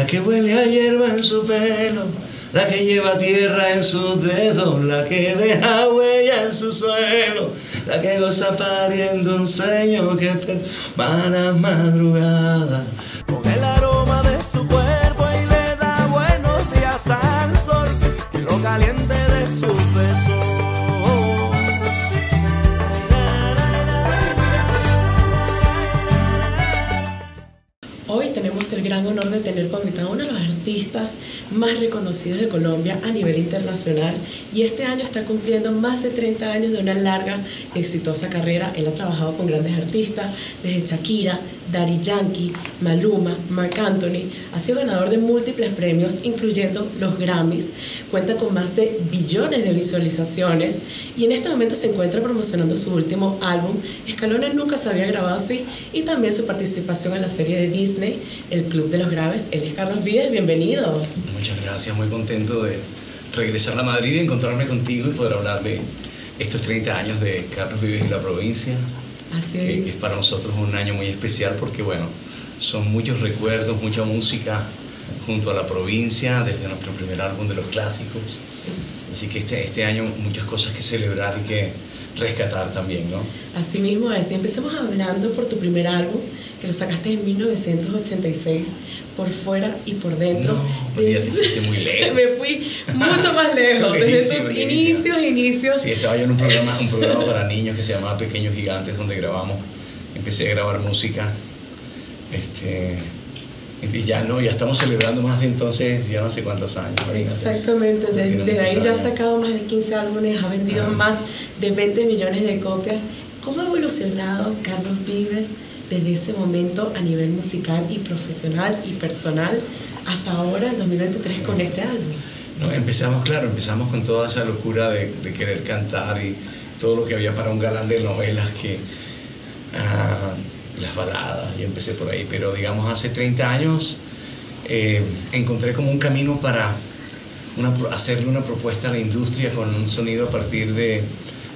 la que huele a hierba en su pelo, la que lleva tierra en sus dedos, la que deja huella en su suelo, la que goza pariendo un sueño que va a la madrugada. Gran honor de tener como invitado a uno de los artistas más reconocidos de Colombia a nivel internacional y este año está cumpliendo más de 30 años de una larga exitosa carrera. Él ha trabajado con grandes artistas desde Shakira, Daddy Yankee, Maluma, Marc Anthony. Ha sido ganador de múltiples premios, incluyendo los Grammys. Cuenta con más de billones de visualizaciones y en este momento se encuentra promocionando su último álbum. Escalona nunca se había grabado así y también su participación en la serie de Disney, El Club de los Graves. Él es Carlos Vives, bienvenido. Muchas gracias, muy contento de regresar a Madrid y encontrarme contigo y poder hablar de estos 30 años de Carlos Vives y la provincia. Así que, es. que es para nosotros un año muy especial porque, bueno, son muchos recuerdos, mucha música junto a la provincia desde nuestro primer álbum de los clásicos. Así que este, este año muchas cosas que celebrar y que rescatar también, ¿no? Así mismo es. Empecemos hablando por tu primer álbum, que lo sacaste en 1986, por fuera y por dentro. No, ya te Desde- fuiste muy lejos. Me fui mucho más lejos, desde sus inicios, inicios. Sí, estaba yo en un programa, un programa para niños que se llamaba Pequeños Gigantes, donde grabamos, empecé a grabar música. Este, y ya no, ya estamos celebrando más de entonces, ya no sé cuántos años. Exactamente, Ya de- tiene desde ahí muchos ya ha años. sacado más de 15 álbumes, ha vendido Ajá. más de 20 millones de copias. ¿Cómo ha evolucionado Carlos Vives desde ese momento a nivel musical y profesional y personal hasta ahora, en 2023, Sí. con este álbum? No, empezamos, claro, empezamos con toda esa locura de, de querer cantar y todo lo que había para un galán de novelas que ah, las baladas, y empecé por ahí, pero digamos hace 30 años eh, encontré como un camino para una, hacerle una propuesta a la industria con un sonido a partir de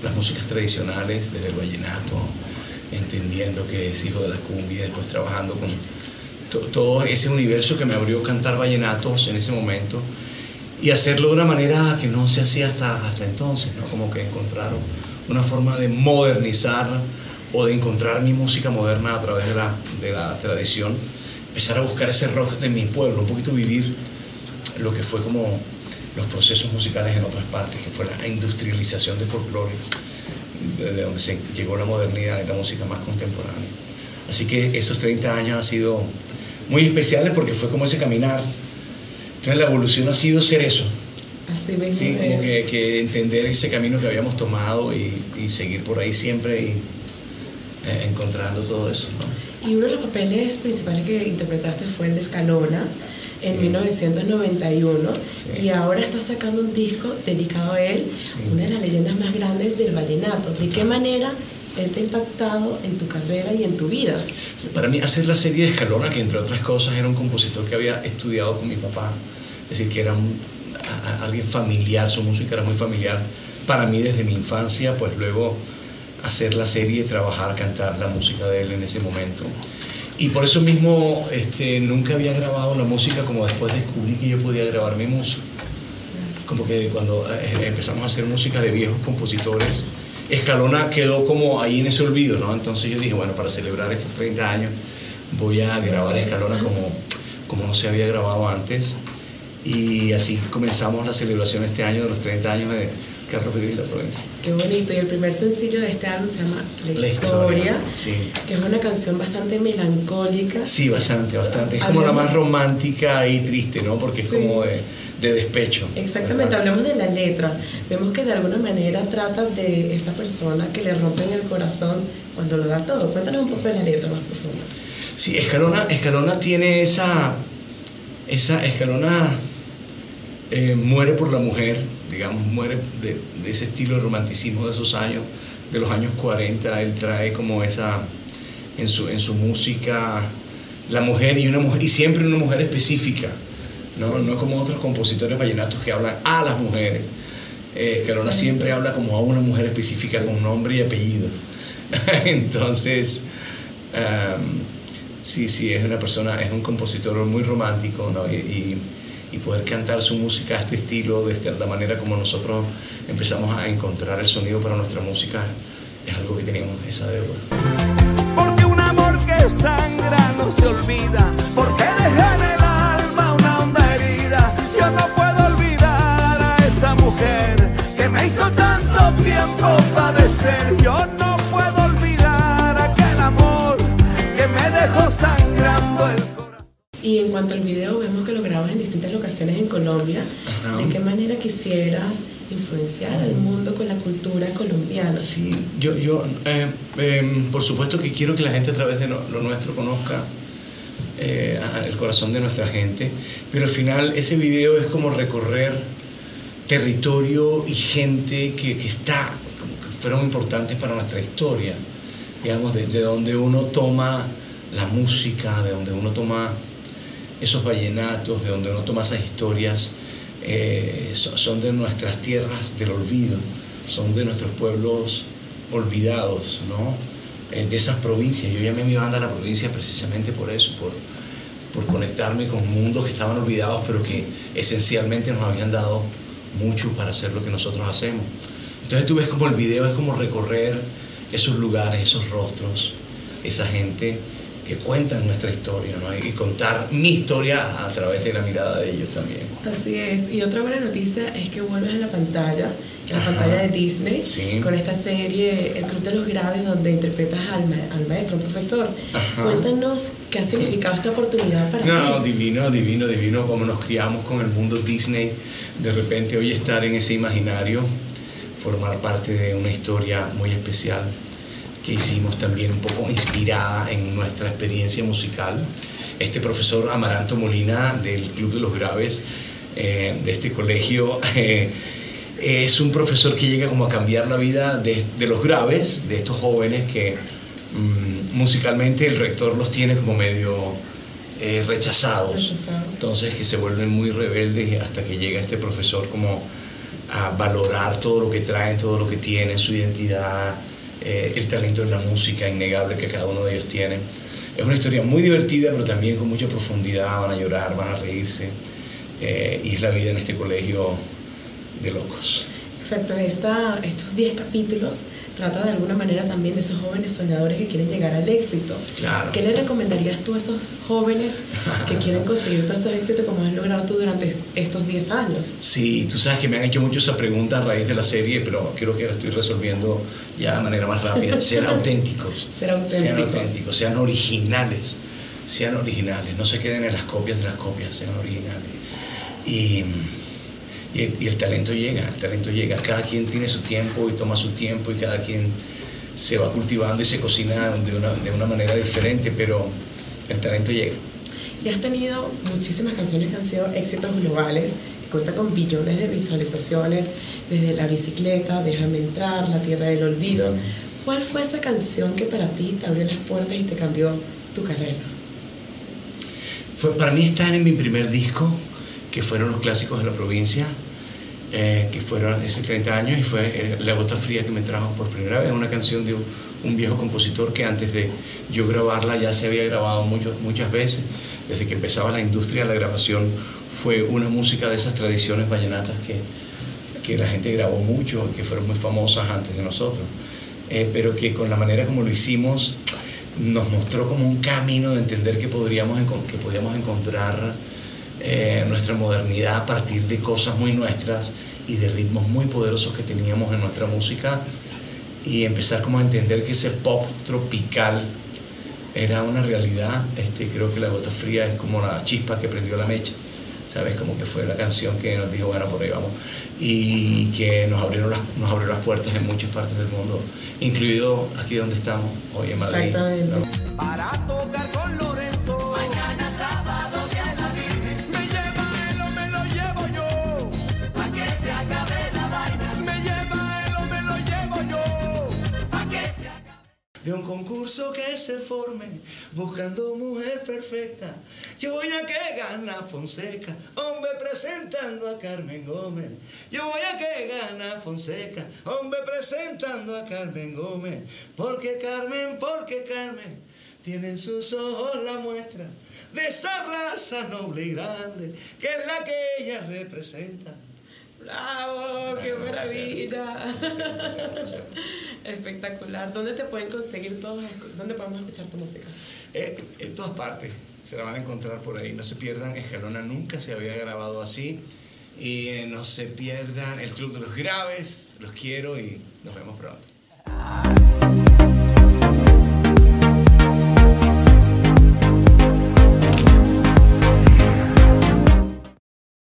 las músicas tradicionales, desde el vallenato, entendiendo que es hijo de la cumbia, después trabajando con to- todo ese universo que me abrió cantar vallenatos en ese momento y hacerlo de una manera que no se hacía hasta, hasta entonces, ¿no? Como que encontraron una forma de modernizar o de encontrar mi música moderna a través de la, de la tradición, empezar a buscar ese rock de mi pueblo, un poquito vivir lo que fue como los procesos musicales en otras partes, que fue la industrialización de folclore, de donde se llegó la modernidad y la música más contemporánea. Así que esos 30 años han sido muy especiales porque fue como ese caminar. Entonces la evolución ha sido ser eso, Así mismo sí, como que, que entender ese camino que habíamos tomado y, y seguir por ahí siempre y eh, encontrando todo eso. ¿no? Y uno de los papeles principales que interpretaste fue el de Escalona en Sí. 1991 Sí. y ahora estás sacando un disco dedicado a él, Sí. una de las leyendas más grandes del vallenato. ¿De qué manera él te ha impactado en tu carrera y en tu vida? Para mí hacer la serie de Escalona, que entre otras cosas era un compositor que había estudiado con mi papá, es decir, que era un- a- a- alguien familiar, su música era muy familiar para mí desde mi infancia, pues luego hacer la serie, trabajar, cantar la música de él en ese momento. Y por eso mismo este, nunca había grabado la música como después descubrí que yo podía grabar mi música. Como que cuando eh, empezamos a hacer música de viejos compositores, Escalona quedó como ahí en ese olvido, ¿no? Entonces yo dije, bueno, para celebrar estos 30 años voy a grabar Escalona como, como no se había grabado antes. Y así comenzamos la celebración este año de los 30 años de Carlos Vives y la provincia. Qué bonito. Y el primer sencillo de este álbum se llama La, La Historia, historia, sí. que es una canción bastante melancólica. Sí, bastante, bastante. Es como la más romántica y triste, ¿no? Porque es Sí. como de, de despecho. Exactamente, hablemos de la letra. Vemos que de alguna manera trata de esa persona que le rompen el corazón cuando lo da todo. Cuéntanos un poco de la letra más profunda. Sí, Escalona, Escalona tiene esa. Esa Escalona eh, muere por la mujer, digamos, muere de, de ese estilo de romanticismo de esos años, de los años 40. Él trae como esa. En su, en su música, la mujer y una mujer, y siempre una mujer específica, ¿no? No como otros compositores vallenatos que hablan a las mujeres. Eh, Escalona Sí. siempre habla como a una mujer específica con nombre y apellido. Entonces. am, Sí, sí, es una persona, es un compositor muy romántico, ¿no? Y, y, y poder cantar su música a este estilo, de la manera como nosotros empezamos a encontrar el sonido para nuestra música, es algo que teníamos esa deuda. Porque un amor que sangra no se olvida, porque el en Colombia. Ajá. ¿De qué manera quisieras influenciar al mundo con la cultura colombiana? Sí, yo, yo eh, eh, por supuesto que quiero que la gente a través de lo nuestro conozca eh, el corazón de nuestra gente, pero al final ese video es como recorrer territorio y gente que, que está, que fueron importantes para nuestra historia, digamos, de, de donde uno toma la música, de donde uno toma esos vallenatos, de donde uno toma esas historias, eh, so- son de nuestras tierras del olvido, son de nuestros pueblos olvidados, ¿no? Eh, de esas provincias. Yo llamé a mi banda a la provincia precisamente por eso, por, por conectarme con mundos que estaban olvidados, pero que esencialmente nos habían dado mucho para hacer lo que nosotros hacemos. Entonces tú ves como el video es como recorrer esos lugares, esos rostros, esa gente que cuentan nuestra historia, ¿no? Y contar mi historia a través de la mirada de ellos también. Así es. Y otra buena noticia es que vuelves a la pantalla, en la Ajá. pantalla de Disney, Sí. con esta serie El Club de los Graves, donde interpretas al, ma- al maestro, al profesor. Ajá. Cuéntanos qué ha significado esta oportunidad para No, ti. divino, divino, divino, como nos criamos con el mundo Disney, de repente hoy estar en ese imaginario, formar parte de una historia muy especial que hicimos también un poco inspirada en nuestra experiencia musical. Este profesor Amaranto Molina del Club de los Graves, eh, de este colegio, eh, es un profesor que llega como a cambiar la vida de, de los graves, de estos jóvenes que mm, musicalmente el rector los tiene como medio eh, rechazados. Entonces que se vuelven muy rebeldes hasta que llega este profesor como a valorar todo lo que traen, todo lo que tienen, su identidad, eh, el talento en la música innegable que cada uno de ellos tiene. Es una historia muy divertida, pero también con mucha profundidad, van a llorar, van a reírse. eh, y es la vida en este colegio de locos. Exacto, esta, estos 10 capítulos trata de alguna manera también de esos jóvenes soñadores que quieren llegar al éxito. Claro. ¿Qué le recomendarías tú a esos jóvenes que quieren conseguir todos esos éxitos como has logrado tú durante es- estos 10 años? Sí, tú sabes que me han hecho mucho esa pregunta a raíz de la serie, pero creo que la estoy resolviendo ya de manera más rápida. Ser auténticos. Ser auténticos. Sean auténticos, sean originales. Sean originales. No se queden en las copias de las copias, sean originales. Y, y, el, y el talento llega, el talento llega. Cada quien tiene su tiempo y toma su tiempo y cada quien se va cultivando y se cocina de una, de una manera diferente, pero el talento llega. Y has tenido muchísimas canciones que han sido éxitos globales, que cuentan con billones de visualizaciones, desde La bicicleta, Déjame entrar, La tierra del olvido. ¿Cuál fue esa canción que para ti te abrió las puertas y te cambió tu carrera? Fue, para mí están en mi primer disco, que fueron los clásicos de la provincia, eh, que fueron hace 30 años, y fue eh, La Gota Fría que me trajo por primera vez, una canción de un, viejo compositor que antes de yo grabarla ya se había grabado mucho, muchas veces. Desde que empezaba la industria la grabación fue una música de esas tradiciones vallenatas que, que la gente grabó mucho y que fueron muy famosas antes de nosotros, Eh, pero que con la manera como lo hicimos nos mostró como un camino de entender que, podríamos, que podíamos encontrar eh, nuestra modernidad a partir de cosas muy nuestras y de ritmos muy poderosos que teníamos en nuestra música y empezar como a entender que ese pop tropical era una realidad. Este, creo que La Gota Fría es como la chispa que prendió la mecha. ¿Sabes? Como que fue la canción que nos dijo, bueno, por ahí vamos. Y que nos abrieron las, nos abrió las puertas en muchas partes del mundo, incluido aquí donde estamos, hoy en Madrid. Exactamente. ¿no? para tocar De un concurso que se forme buscando mujer perfecta. Yo voy a que gana Fonseca, hombre presentando a Carmen Gómez. Yo voy a que gana Fonseca, hombre presentando a Carmen Gómez. Porque Carmen, porque Carmen, tienen sus ojos la muestra de esa raza noble y grande que es la que ella representa. ¡Bravo! ¡Qué maravilla! Espectacular. ¿Dónde te pueden conseguir todos? ¿Dónde podemos escuchar tu música? Eh, en todas partes. Se la van a encontrar por ahí. No se pierdan. Escalona nunca se había grabado así. Y eh, no se pierdan el Club de los Graves. Los quiero y nos vemos pronto.